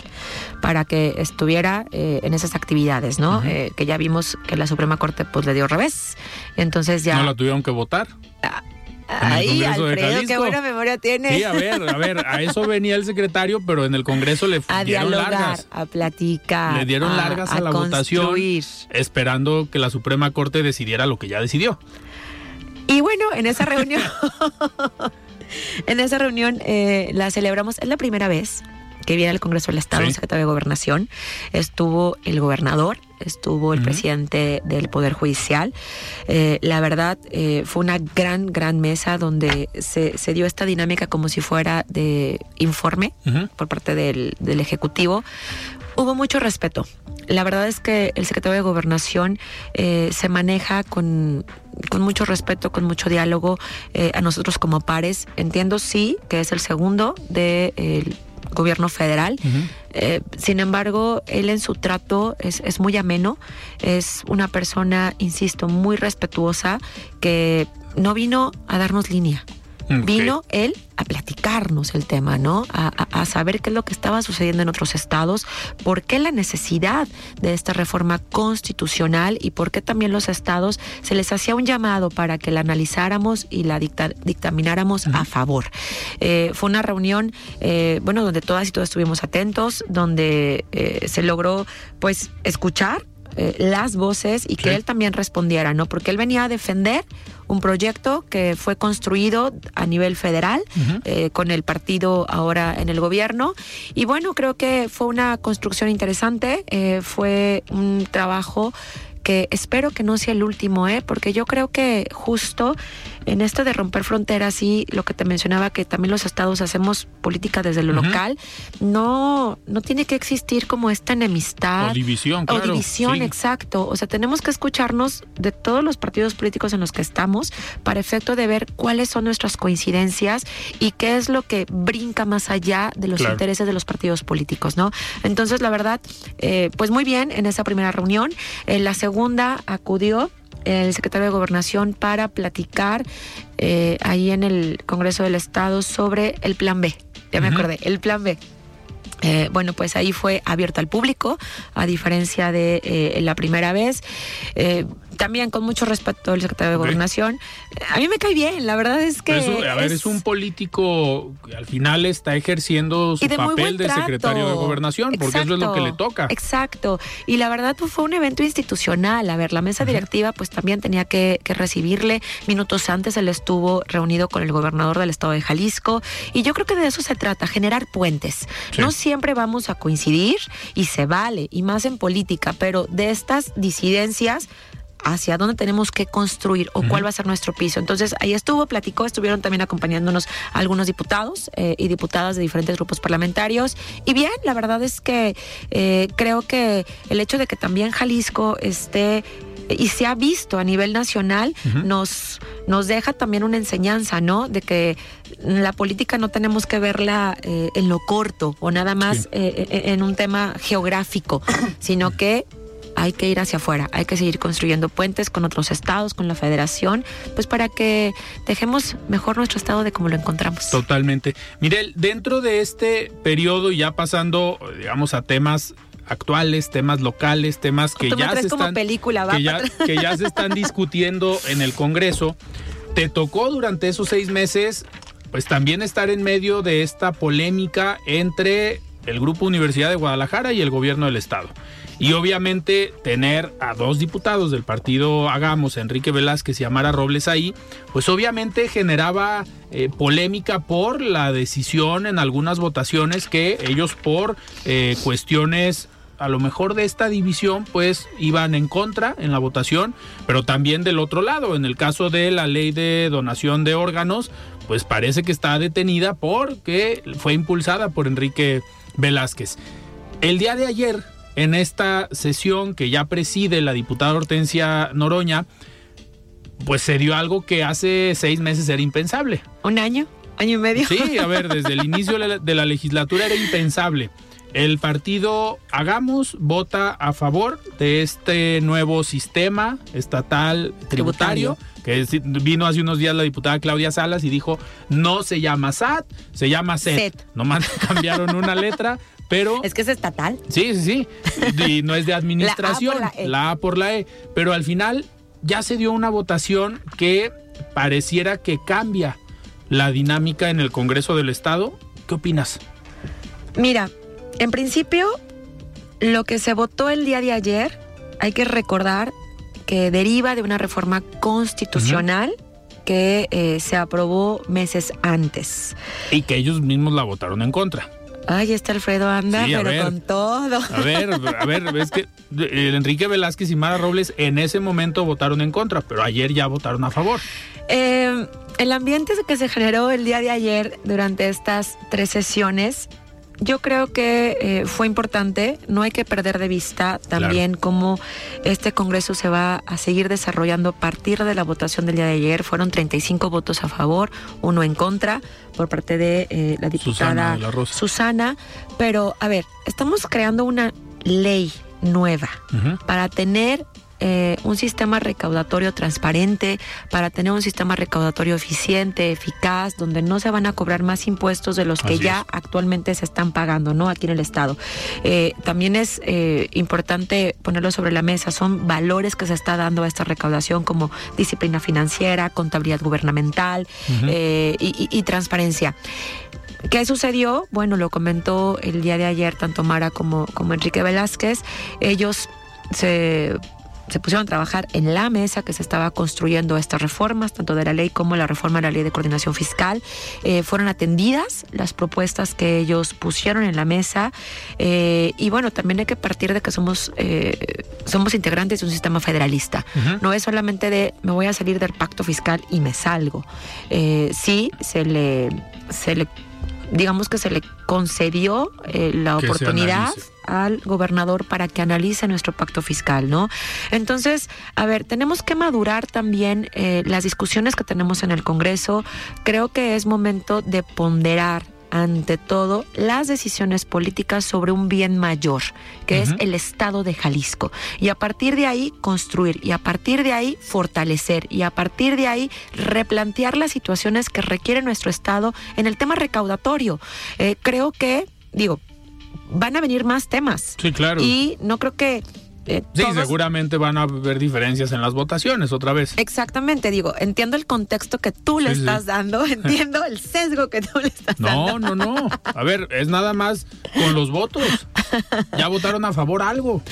para que estuviera eh, en esas actividades, ¿no? Eh, que ya vimos que la Suprema Corte pues le dio revés, entonces ya... ¿No la tuvieron que votar? Ay, Alfredo, qué buena memoria tienes. Sí, a ver, a ver, a eso venía el secretario, pero en el Congreso le a dieron dialogar, largas. a platicar. Le dieron a- largas a, la construir. votación, esperando que la Suprema Corte decidiera lo que ya decidió. Y bueno, en esa reunión, en esa reunión eh, la celebramos, es la primera vez que viene al Congreso del Estado Sí. un secretario de Gobernación, estuvo el gobernador, estuvo el presidente del Poder Judicial. Eh, la verdad, eh, fue una gran, gran mesa donde se, se dio esta dinámica como si fuera de informe por parte del, del Ejecutivo. Hubo mucho respeto. La verdad es que el secretario de Gobernación eh, se maneja con, con mucho respeto, con mucho diálogo eh, a nosotros como pares. Entiendo sí que es el segundo del gobierno federal. Eh, sin embargo, él en su trato es, es muy ameno, es una persona, insisto, muy respetuosa, que no vino a darnos línea. Vino él a platicarnos el tema, ¿no? A, a- a saber qué es lo que estaba sucediendo en otros estados, por qué la necesidad de esta reforma constitucional y por qué también los estados se les hacía un llamado para que la analizáramos y la dicta- dictamináramos a favor. Eh, fue una reunión, eh, bueno, donde todas y todos estuvimos atentos, donde eh, se logró, pues, escuchar eh, las voces y que Sí. él también respondiera, ¿no? Porque él venía a defender un proyecto que fue construido a nivel federal eh, con el partido ahora en el gobierno. Y bueno, creo que fue una construcción interesante, eh, fue un trabajo que espero que no sea el último, ¿eh? porque yo creo que justo en esto de romper fronteras y lo que te mencionaba, que también los estados hacemos política desde lo local, no, no tiene que existir como esta enemistad. O división, claro. O división, sí. exacto. O sea, tenemos que escucharnos de todos los partidos políticos en los que estamos para efecto de ver cuáles son nuestras coincidencias y qué es lo que brinca más allá de los Claro. intereses de los partidos políticos, ¿no? Entonces, la verdad, eh, pues muy bien en esa primera reunión. En la segunda acudió el secretario de Gobernación para platicar eh, ahí en el Congreso del Estado sobre el Plan B. Ya me acordé, el Plan B. Eh, bueno, pues ahí fue abierto al público, a diferencia de eh, la primera vez. También con mucho respeto el secretario de. Gobernación. A mí me cae bien, la verdad es que... Es a ver, es un político que al final está ejerciendo su de papel de secretario de gobernación, porque eso es lo que le toca. Exacto. Y la verdad, pues fue un evento institucional. A ver, la mesa directiva, pues también tenía que, que recibirle. Minutos antes él estuvo reunido con el gobernador del estado de Jalisco. Y yo creo que de eso se trata, generar puentes. Sí. No siempre vamos a coincidir y se vale, y más en política, pero de estas disidencias hacia dónde tenemos que construir o cuál va a ser nuestro piso. Entonces, ahí estuvo, platicó, estuvieron también acompañándonos algunos diputados eh, y diputadas de diferentes grupos parlamentarios. Y bien, la verdad es que eh, creo que el hecho de que también Jalisco esté y se ha visto a nivel nacional, nos, nos deja también una enseñanza, ¿no? De que la política no tenemos que verla eh, en lo corto o nada más Sí. eh, en un tema geográfico, sino que hay que ir hacia afuera, hay que seguir construyendo puentes con otros estados, con la federación, pues para que dejemos mejor nuestro estado de como lo encontramos. Totalmente. Mirel, dentro de este periodo, y ya pasando, digamos, a temas actuales, temas locales, temas que ya se están película, ya, que ya se están discutiendo en el Congreso. Te tocó durante esos seis meses, pues también estar en medio de esta polémica entre el Grupo Universidad de Guadalajara y el gobierno del Estado. Y obviamente tener a dos diputados del partido Hagamos, Enrique Velázquez y Amara Robles ahí, pues obviamente generaba eh, polémica por la decisión en algunas votaciones que ellos por eh, cuestiones a lo mejor de esta división pues iban en contra en la votación, pero también del otro lado, en el caso de la ley de donación de órganos, pues parece que está detenida porque fue impulsada por Enrique Velázquez. El día de ayer, en esta sesión que ya preside la diputada Hortensia Noroña, pues se dio algo que hace seis meses era impensable. ¿Un año? año y medio. Sí, a ver, desde el inicio de la legislatura era impensable. El partido Hagamos vota a favor de este nuevo sistema estatal tributario, que vino hace unos días la diputada Claudia Salas y dijo, no se llama SAT, se llama SET. SET. Nomás cambiaron una letra, pero... Es que es estatal. Sí, sí, sí. Y no es de administración. E. la A por la E. Pero al final ya se dio una votación que pareciera que cambia la dinámica en el Congreso del Estado. ¿Qué opinas? Mira, en principio, lo que se votó el día de ayer, hay que recordar que deriva de una reforma constitucional. que eh, se aprobó meses antes. Y que ellos mismos la votaron en contra. Ay, está Alfredo anda, pero con todo. A ver, a ver, es que eh, Enrique Velázquez y Mara Robles en ese momento votaron en contra, pero ayer ya votaron a favor. Eh, el ambiente que se generó el día de ayer durante estas tres sesiones yo creo que eh, fue importante, no hay que perder de vista también cómo este Congreso se va a seguir desarrollando a partir de la votación del día de ayer. Fueron 35 votos a favor, uno en contra por parte de eh, la diputada Susana, Pero, a ver, estamos creando una ley nueva para tener eh, un sistema recaudatorio transparente, para tener un sistema recaudatorio eficiente, eficaz, donde no se van a cobrar más impuestos de los que ya actualmente se están pagando, ¿no? Aquí en el Estado. Eh, también es eh, importante ponerlo sobre la mesa, son valores que se está dando a esta recaudación como disciplina financiera, contabilidad gubernamental y, y transparencia. ¿Qué sucedió? Bueno, lo comentó el día de ayer tanto Mara como, como Enrique Velázquez. Ellos se se pusieron a trabajar en la mesa que se estaba construyendo estas reformas, tanto de la ley como la reforma de la ley de coordinación fiscal. Eh, fueron atendidas las propuestas que ellos pusieron en la mesa eh, y bueno, también hay que partir de que somos, eh, somos integrantes de un sistema federalista. No es solamente de me voy a salir del pacto fiscal y me salgo. sí, se le, se le digamos que se le concedió eh, la oportunidad al gobernador para que analice nuestro pacto fiscal, ¿no? Entonces, a ver, tenemos que madurar también eh, las discusiones que tenemos en el Congreso. Creo que es momento de ponderar ante todo las decisiones políticas sobre un bien mayor, que es el Estado de Jalisco. Y a partir de ahí construir, y a partir de ahí fortalecer, y a partir de ahí replantear las situaciones que requiere nuestro Estado en el tema recaudatorio. Eh, creo que, digo, van a venir más temas. Sí, claro. Y no creo que eh, sí, seguramente van a haber diferencias en las votaciones otra vez. Exactamente, digo, entiendo el contexto que tú le estás dando, entiendo el sesgo que tú le estás dando. No, no, no. A ver, es nada más con los votos. Ya votaron a favor algo.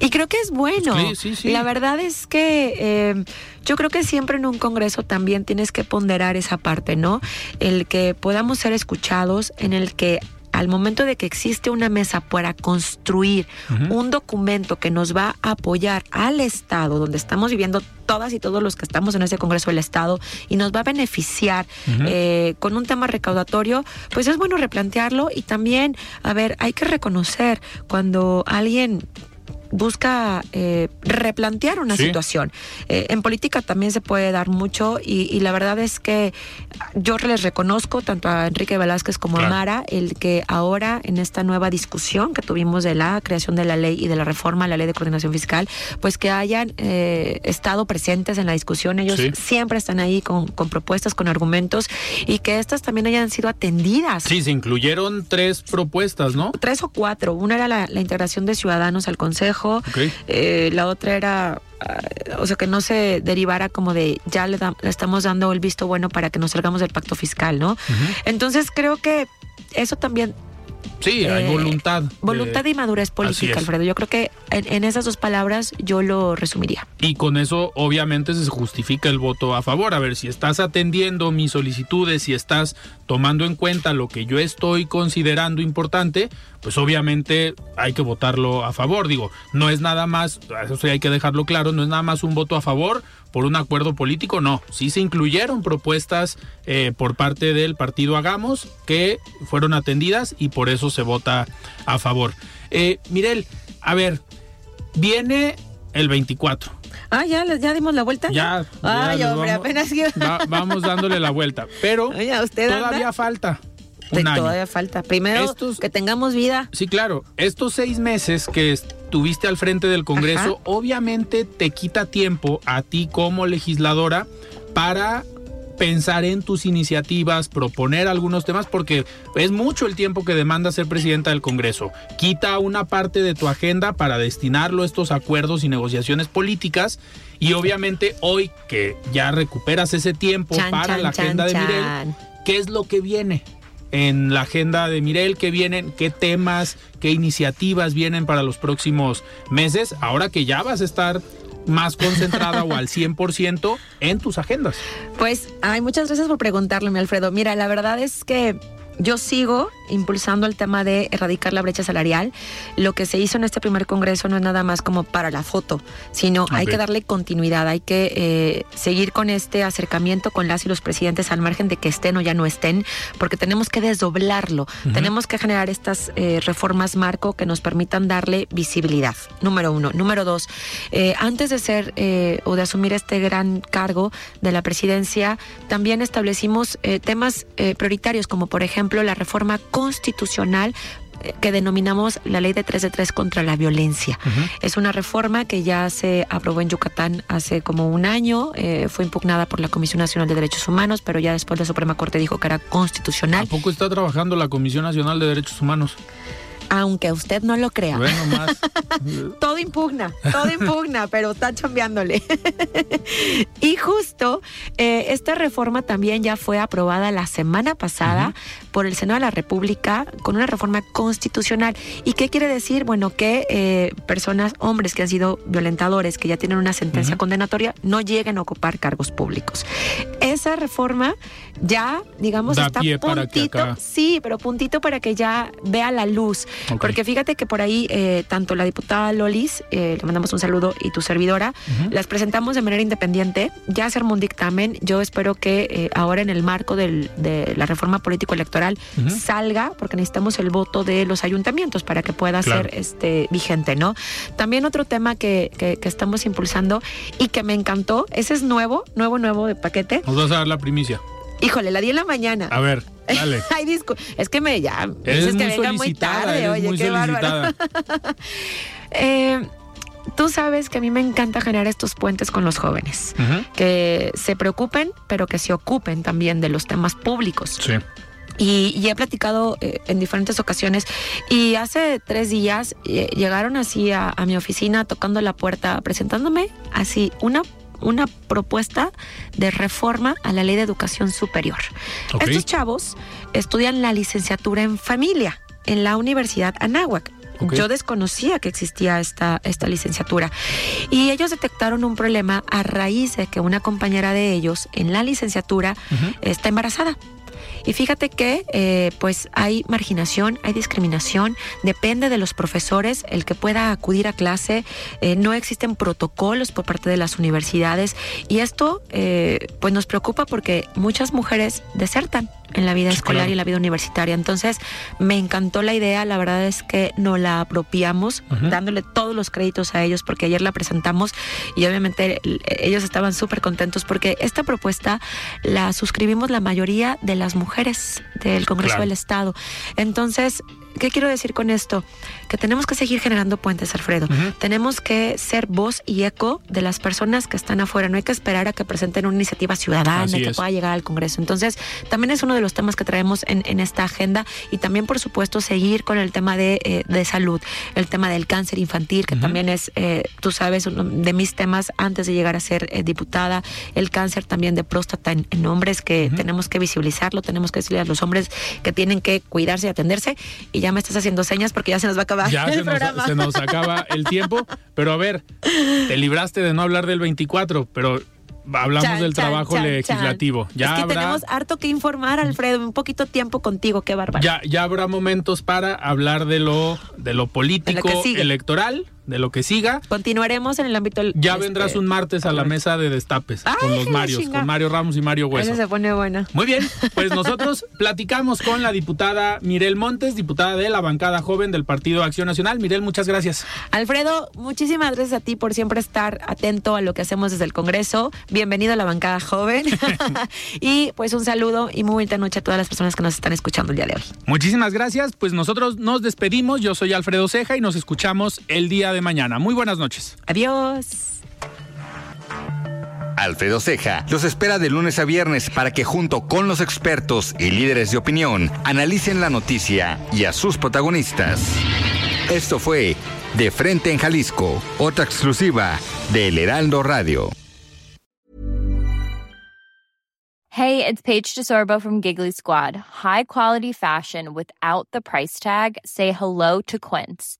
Y creo que es bueno. Sí, sí, sí. La verdad es que eh, yo creo que siempre en un congreso también tienes que ponderar esa parte, ¿no? El que podamos ser escuchados, en el que al momento de que existe una mesa para construir un documento que nos va a apoyar al Estado, donde estamos viviendo todas y todos los que estamos en ese Congreso del Estado y nos va a beneficiar eh, con un tema recaudatorio, pues es bueno replantearlo y también, a ver, hay que reconocer cuando alguien busca eh, replantear una situación. Eh, en política también se puede dar mucho y, la verdad es que yo les reconozco tanto a Enrique Velázquez como a Mara el que ahora en esta nueva discusión que tuvimos de la creación de la ley y de la reforma a la ley de coordinación fiscal, pues que hayan eh, estado presentes en la discusión. Ellos siempre están ahí con, propuestas, con argumentos y que estas también hayan sido atendidas. Sí, se incluyeron tres propuestas, ¿no? Tres o cuatro. Una era la integración de ciudadanos al Consejo eh, la otra era, ah, o sea, que no se derivara como de ya le, estamos dando el visto bueno para que nos salgamos del pacto fiscal, ¿no? Entonces creo que eso también Sí, hay eh, voluntad. Voluntad y madurez política, Alfredo. Yo creo que en, esas dos palabras yo lo resumiría. Y con eso obviamente se justifica el voto a favor. A ver, si estás atendiendo mis solicitudes, si estás tomando en cuenta lo que yo estoy considerando importante, pues obviamente hay que votarlo a favor. Digo, no es nada más, eso hay que dejarlo claro, no es nada más un voto a favor por un acuerdo político, no. Sí se incluyeron propuestas eh, por parte del partido Hagamos que fueron atendidas y por eso se vota a favor. Eh, Mirel, a ver, viene el 24. Ah, ya, ya dimos la vuelta. Ya. Ay, hombre, apenas vamos dándole la vuelta. Pero usted todavía falta. Un año. Todavía falta. Primero, que tengamos vida. Sí, claro. Estos seis meses que estuviste al frente del Congreso, obviamente te quita tiempo a ti como legisladora para pensar en tus iniciativas, proponer algunos temas, porque es mucho el tiempo que demanda ser presidenta del Congreso. Quita una parte de tu agenda para destinarlo a estos acuerdos y negociaciones políticas. Y obviamente hoy que ya recuperas ese tiempo para la agenda de Mirel, ¿qué es lo que viene? En la agenda de Mirel, qué vienen, qué temas, qué iniciativas vienen para los próximos meses, ahora que ya vas a estar más concentrada o al 100% en tus agendas? Pues, ay, muchas gracias por preguntarle, Alfredo. Mira, la verdad es que yo sigo impulsando el tema de erradicar la brecha salarial. Lo que se hizo en este primer congreso no es nada más como para la foto, sino hay que darle continuidad, hay que eh, seguir con este acercamiento con las y los presidentes al margen de que estén o ya no estén, porque tenemos que desdoblarlo, tenemos que generar estas eh, reformas marco que nos permitan darle visibilidad, número uno. Número dos, eh, antes de ser o de asumir este gran cargo de la presidencia, también establecimos temas prioritarios como por ejemplo la reforma constitucional eh, que denominamos la ley de 3 de 3 contra la violencia. Es una reforma que ya se aprobó en Yucatán hace como un año, eh, fue impugnada por la Comisión Nacional de Derechos Humanos, pero ya después la Suprema Corte dijo que era constitucional. ¿A poco está trabajando la Comisión Nacional de Derechos Humanos? aunque usted no lo crea. Bueno, más. todo impugna, todo impugna, pero está chambeándole. y justo eh, esta reforma también ya fue aprobada la semana pasada por el Senado de la República con una reforma constitucional. ¿Y qué quiere decir? Bueno, que eh, personas, hombres que han sido violentadores, que ya tienen una sentencia condenatoria, no lleguen a ocupar cargos públicos. Esa reforma ya, digamos, está puntito. Sí, pero puntito para que ya vea la luz. Porque fíjate que por ahí, eh, tanto la diputada Lolis, eh, le mandamos un saludo, y tu servidora, las presentamos de manera independiente. Ya se armó un dictamen. Yo espero que eh, ahora en el marco de la reforma político-electoral salga, porque necesitamos el voto de los ayuntamientos para que pueda ser este, vigente, ¿no? También otro tema que, que, estamos impulsando y que me encantó, ese es nuevo, nuevo, nuevo de paquete. Nos vas a dar la primicia. Híjole, la di en la mañana. A ver, dale. Ay, disco. Es que me ya. Es que venga muy tarde, oye, qué bárbaro. eh, tú sabes que a mí me encanta generar estos puentes con los jóvenes. Que se preocupen, pero que se ocupen también de los temas públicos. Sí. Y, he platicado eh, en diferentes ocasiones. Y hace tres días eh, llegaron así a, a mi oficina tocando la puerta, presentándome así una una propuesta de reforma a la ley de educación superior. Estos chavos estudian la licenciatura en familia en la Universidad Anáhuac. Yo desconocía que existía esta, esta licenciatura. Y ellos detectaron un problema a raíz de que una compañera de ellos en la licenciatura está embarazada. Y fíjate que eh, pues hay marginación, hay discriminación, depende de los profesores el que pueda acudir a clase, eh, no existen protocolos por parte de las universidades y esto eh, pues nos preocupa porque muchas mujeres desertan en la vida escolar y en la vida universitaria. Entonces, me encantó la idea, la verdad es que nos la apropiamos, dándole todos los créditos a ellos, porque ayer la presentamos y obviamente ellos estaban súper contentos porque esta propuesta la suscribimos la mayoría de las mujeres del Congreso del Estado. Entonces, ¿Qué quiero decir con esto? Que tenemos que seguir generando puentes, Alfredo. Tenemos que ser voz y eco de las personas que están afuera. No hay que esperar a que presenten una iniciativa ciudadana que pueda llegar al Congreso. Entonces, también es uno de los temas que traemos en, esta agenda y también, por supuesto, seguir con el tema de, eh, salud, el tema del cáncer infantil, que también es, eh, tú sabes, uno de mis temas antes de llegar a ser eh, diputada, el cáncer también de próstata en, hombres, que tenemos que visibilizarlo, tenemos que decirle a los hombres que tienen que cuidarse y atenderse. Y ya me estás haciendo señas porque ya se nos va a acabar. Ya se, Nos, se nos acaba el tiempo. Pero a ver, te libraste de no hablar del 24, pero hablamos del trabajo legislativo. Ya es que tenemos harto que informar, Alfredo, un poquito tiempo contigo, qué bárbaro. Ya, ya habrá momentos para hablar de lo, de lo político electoral de lo que siga. Continuaremos en el ámbito. Ya este, vendrás un martes a la mesa de destapes con Ay, los la Marios, chinga. con Mario Ramos y Mario Hueso. Eso se pone buena. Muy bien, pues nosotros platicamos con la diputada Mirel Montes, diputada de la bancada joven del Partido Acción Nacional. Mirel, muchas gracias. Alfredo, muchísimas gracias a ti por siempre estar atento a lo que hacemos desde el Congreso. Bienvenido a la bancada joven. y pues un saludo y muy buena noche a todas las personas que nos están escuchando el día de hoy. Muchísimas gracias. Pues nosotros nos despedimos. Yo soy Alfredo Ceja y nos escuchamos el día de mañana. Muy buenas noches. Adiós. Alfredo Ceja los espera de lunes a viernes para que junto con los expertos y líderes de opinión analicen la noticia y a sus protagonistas. Esto fue De Frente en Jalisco, otra exclusiva de El Heraldo Radio. Hey, it's Paige DeSorbo from Giggly Squad. High quality fashion without the price tag. Say hello to Quince.